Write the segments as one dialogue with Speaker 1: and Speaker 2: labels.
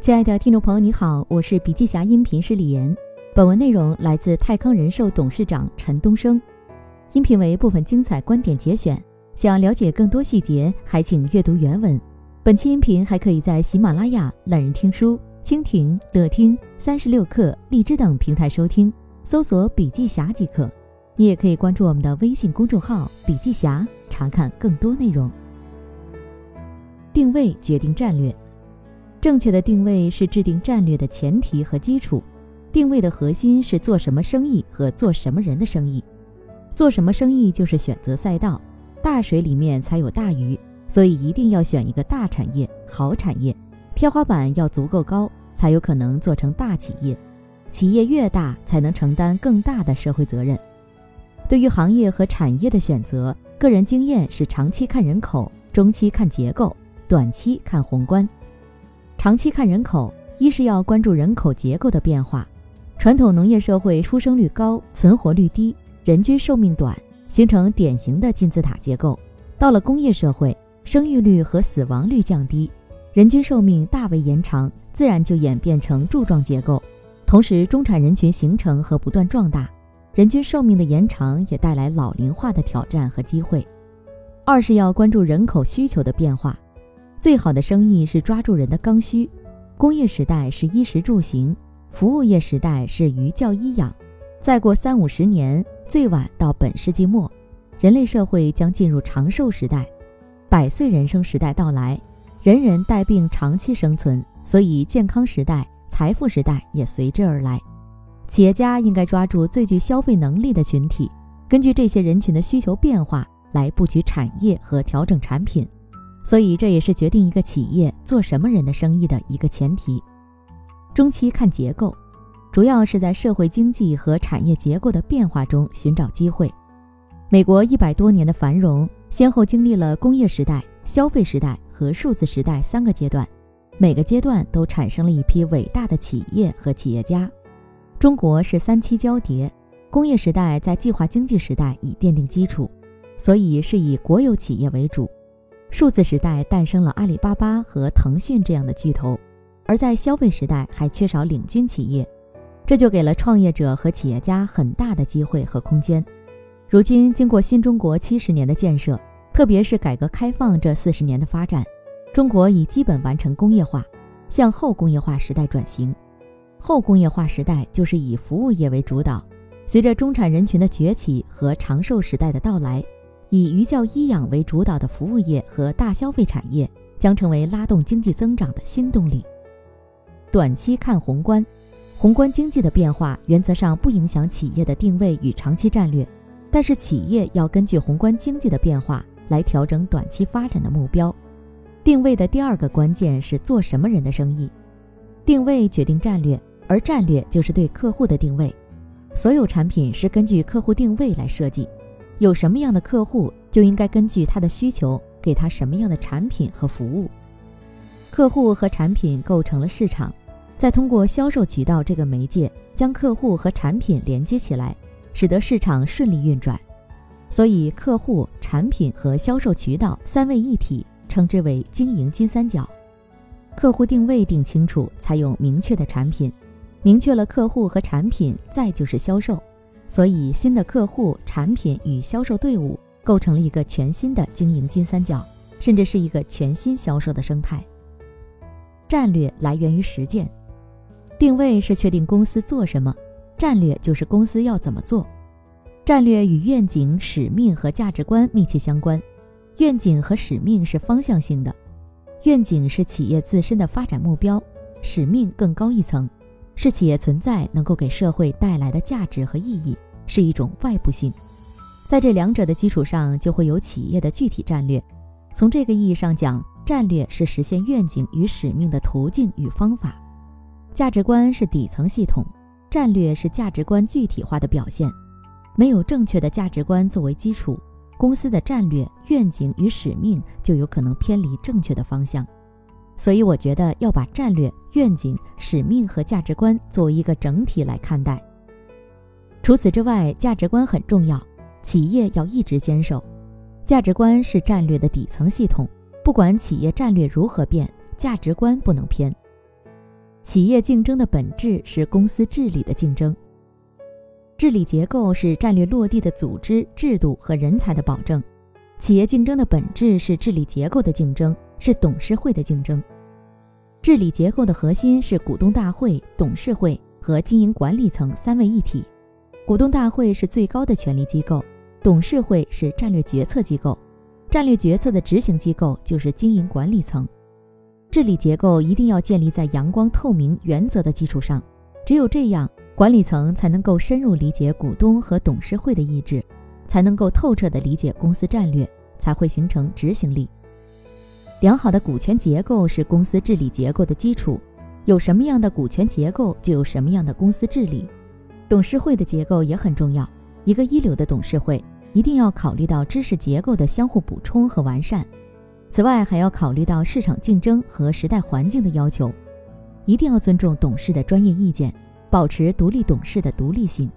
Speaker 1: 亲爱的听众朋友，你好，我是笔记侠音频师李岩。本文内容来自泰康人寿董事长陈东升，音频为部分精彩观点节选。想了解更多细节，还请阅读原文。本期音频还可以在喜马拉雅、懒人听书、蜻蜓、乐听、三十六课、荔枝等平台收听，搜索“笔记侠”即可。你也可以关注我们的微信公众号“笔记侠”，查看更多内容。定位决定战略，正确的定位是制定战略的前提和基础。定位的核心是做什么生意和做什么人的生意。做什么生意就是选择赛道，大水里面才有大鱼，所以一定要选一个大产业、好产业，天花板要足够高，才有可能做成大企业。企业越大，才能承担更大的社会责任。对于行业和产业的选择，个人经验是长期看人口，中期看结构。短期看宏观，长期看人口，一是要关注人口结构的变化。传统农业社会出生率高，存活率低，人均寿命短，形成典型的金字塔结构。到了工业社会，生育率和死亡率降低，人均寿命大为延长，自然就演变成柱状结构。同时，中产人群形成和不断壮大，人均寿命的延长也带来老龄化的挑战和机会。二是要关注人口需求的变化。最好的生意是抓住人的刚需，工业时代是衣食住行，服务业时代是寓教医养。再过三五十年，最晚到本世纪末，人类社会将进入长寿时代，百岁人生时代到来，人人带病长期生存，所以健康时代、财富时代也随之而来。企业家应该抓住最具消费能力的群体，根据这些人群的需求变化来布局产业和调整产品。所以，这也是决定一个企业做什么人的生意的一个前提。中期看结构，主要是在社会经济和产业结构的变化中寻找机会。美国一百多年的繁荣，先后经历了工业时代、消费时代和数字时代三个阶段，每个阶段都产生了一批伟大的企业和企业家。中国是三期交叠，工业时代在计划经济时代已奠定基础，所以是以国有企业为主。数字时代诞生了阿里巴巴和腾讯这样的巨头，而在消费时代还缺少领军企业，这就给了创业者和企业家很大的机会和空间。如今，经过新中国七十年的建设，特别是改革开放这四十年的发展，中国已基本完成工业化，向后工业化时代转型。后工业化时代就是以服务业为主导，随着中产人群的崛起和长寿时代的到来。以寓教医养为主导的服务业和大消费产业将成为拉动经济增长的新动力。短期看宏观，宏观经济的变化原则上不影响企业的定位与长期战略，但是企业要根据宏观经济的变化来调整短期发展的目标。定位的第二个关键是做什么人的生意。定位决定战略，而战略就是对客户的定位。所有产品是根据客户定位来设计。有什么样的客户，就应该根据他的需求给他什么样的产品和服务。客户和产品构成了市场，再通过销售渠道这个媒介将客户和产品连接起来，使得市场顺利运转。所以，客户、产品和销售渠道三位一体，称之为经营金三角。客户定位定清楚，才有明确的产品；明确了客户和产品，再就是销售。所以，新的客户、产品与销售队伍构成了一个全新的经营金三角，甚至是一个全新销售的生态。战略来源于实践，定位是确定公司做什么，战略就是公司要怎么做。战略与愿景、使命和价值观密切相关。愿景和使命是方向性的，愿景是企业自身的发展目标，使命更高一层。是企业存在能够给社会带来的价值和意义，是一种外部性。在这两者的基础上，就会有企业的具体战略。从这个意义上讲，战略是实现愿景与使命的途径与方法。价值观是底层系统，战略是价值观具体化的表现。没有正确的价值观作为基础，公司的战略、愿景与使命就有可能偏离正确的方向。所以，我觉得要把战略、愿景、使命和价值观作为一个整体来看待。除此之外，价值观很重要，企业要一直坚守。价值观是战略的底层系统，不管企业战略如何变，价值观不能偏。企业竞争的本质是公司治理的竞争。治理结构是战略落地的组织制度和人才的保证。企业竞争的本质是治理结构的竞争，是董事会的竞争。治理结构的核心是股东大会、董事会和经营管理层三位一体。股东大会是最高的权力机构，董事会是战略决策机构，战略决策的执行机构就是经营管理层。治理结构一定要建立在阳光透明原则的基础上，只有这样，管理层才能够深入理解股东和董事会的意志，才能够透彻地理解公司战略，才会形成执行力。良好的股权结构是公司治理结构的基础，有什么样的股权结构，就有什么样的公司治理。董事会的结构也很重要，一个一流的董事会一定要考虑到知识结构的相互补充和完善。此外，还要考虑到市场竞争和时代环境的要求，一定要尊重董事的专业意见，保持独立董事的独立性。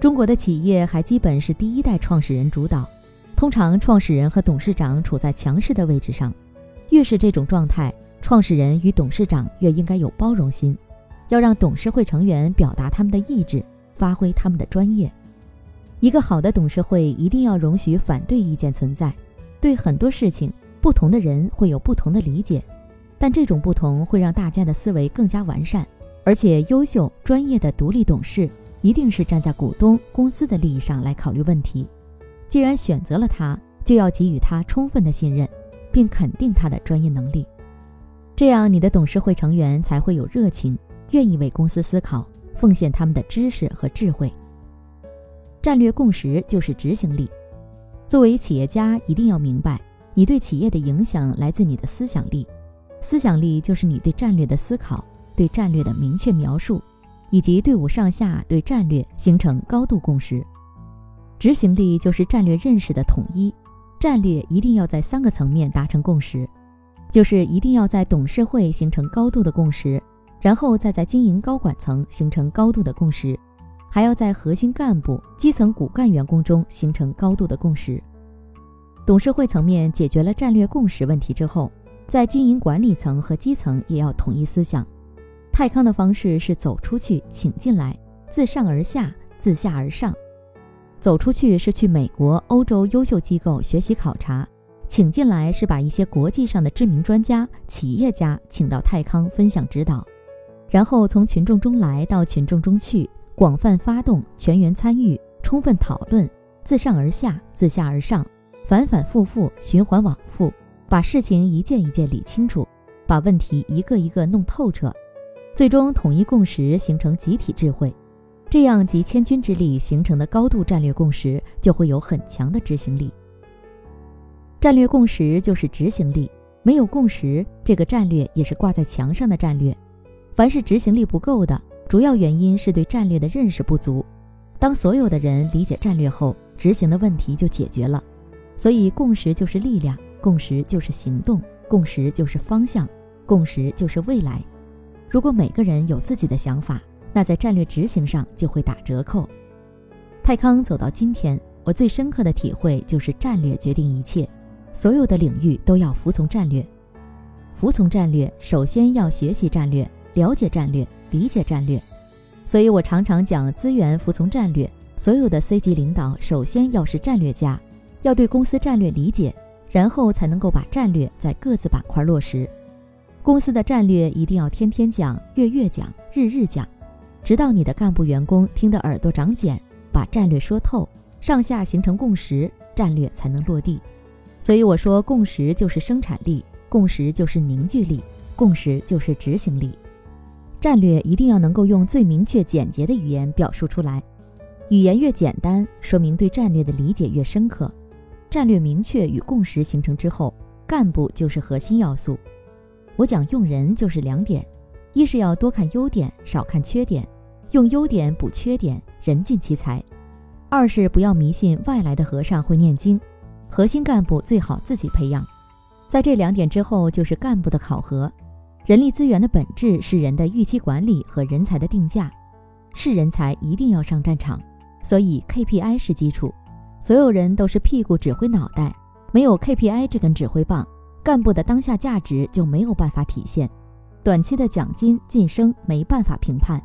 Speaker 1: 中国的企业还基本是第一代创始人主导，通常创始人和董事长处在强势的位置上，越是这种状态，创始人与董事长越应该有包容心，要让董事会成员表达他们的意志，发挥他们的专业。一个好的董事会一定要容许反对意见存在，对很多事情。不同的人会有不同的理解，但这种不同会让大家的思维更加完善。而且，优秀专业的独立董事一定是站在股东公司的利益上来考虑问题。既然选择了他，就要给予他充分的信任，并肯定他的专业能力。这样，你的董事会成员才会有热情，愿意为公司思考，奉献他们的知识和智慧。战略共识就是执行力。作为企业家，一定要明白。你对企业的影响来自你的思想力，思想力就是你对战略的思考、对战略的明确描述，以及队伍上下对战略形成高度共识。执行力就是战略认识的统一，战略一定要在三个层面达成共识，就是一定要在董事会形成高度的共识，然后再在经营高管层形成高度的共识，还要在核心干部、基层骨干员工中形成高度的共识。董事会层面解决了战略共识问题之后，在经营管理层和基层也要统一思想。泰康的方式是走出去，请进来，自上而下，自下而上。走出去是去美国、欧洲优秀机构学习考察，请进来是把一些国际上的知名专家、企业家请到泰康分享指导，然后从群众中来到群众中去，广泛发动，全员参与，充分讨论，自上而下，自下而上。反反复复，循环往复，把事情一件一件理清楚，把问题一个一个弄透彻，最终统一共识，形成集体智慧。这样集千钧之力形成的高度战略共识，就会有很强的执行力。战略共识就是执行力，没有共识，这个战略也是挂在墙上的战略。凡是执行力不够的，主要原因是对战略的认识不足。当所有的人理解战略后，执行的问题就解决了。所以，共识就是力量，共识就是行动，共识就是方向，共识就是未来。如果每个人有自己的想法，那在战略执行上就会打折扣。泰康走到今天，我最深刻的体会就是战略决定一切，所有的领域都要服从战略。服从战略，首先要学习战略，了解战略，理解战略。所以我常常讲资源服从战略。所有的 C 级领导首先要是战略家。要对公司战略理解，然后才能够把战略在各自板块落实。公司的战略一定要天天讲、月月讲、日日讲，直到你的干部员工听得耳朵长茧，把战略说透，上下形成共识，战略才能落地。所以我说，共识就是生产力，共识就是凝聚力，共识就是执行力。战略一定要能够用最明确、简洁的语言表述出来，语言越简单，说明对战略的理解越深刻。战略明确与共识形成之后，干部就是核心要素。我讲用人就是两点：一是要多看优点，少看缺点，用优点补缺点，人尽其才；二是不要迷信外来的和尚会念经，核心干部最好自己培养。在这两点之后，就是干部的考核。人力资源的本质是人的预期管理和人才的定价，是人才一定要上战场，所以 KPI 是基础。所有人都是屁股指挥脑袋，没有 KPI 这根指挥棒，干部的当下价值就没有办法体现。短期的奖金晋升没办法评判。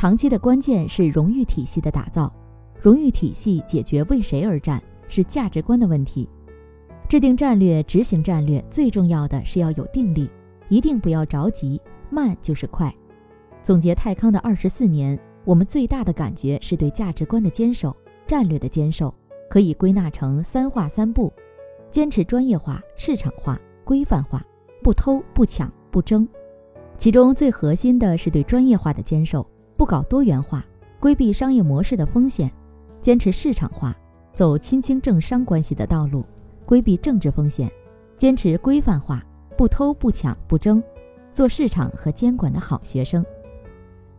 Speaker 1: 长期的关键是荣誉体系的打造，荣誉体系解决为谁而战是价值观的问题。制定战略、执行战略，最重要的是要有定力，一定不要着急，慢就是快。总结泰康的二十四年，我们最大的感觉是对价值观的坚守、战略的坚守，可以归纳成三化三不：坚持专业化、市场化、规范化，不偷、不抢、不争。其中最核心的是对专业化的坚守，不搞多元化，规避商业模式的风险，坚持市场化，走亲清政商关系的道路。规避政治风险，坚持规范化，不偷不抢不争，做市场和监管的好学生。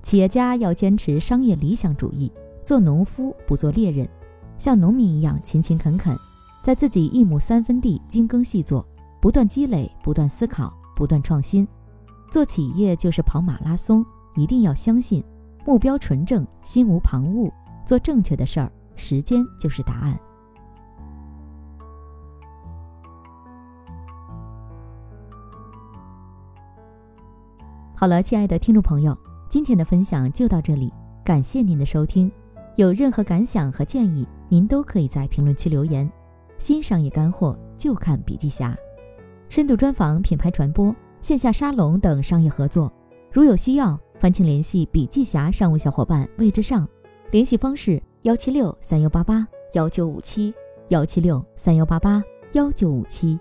Speaker 1: 企业家要坚持商业理想主义，做农夫不做猎人，像农民一样勤勤恳恳，在自己一亩三分地精耕细作，不断积累，不断思考，不断创新。做企业就是跑马拉松，一定要相信，目标纯正，心无旁骛，做正确的事儿，时间就是答案。好了，亲爱的听众朋友，今天的分享就到这里，感谢您的收听。有任何感想和建议，您都可以在评论区留言。新商业干货就看笔记侠，深度专访、品牌传播、线下沙龙等商业合作，如有需要，烦请联系笔记侠商务小伙伴魏之上，联系方式：幺七六三幺八八幺九五七幺七六三幺八八幺九五七。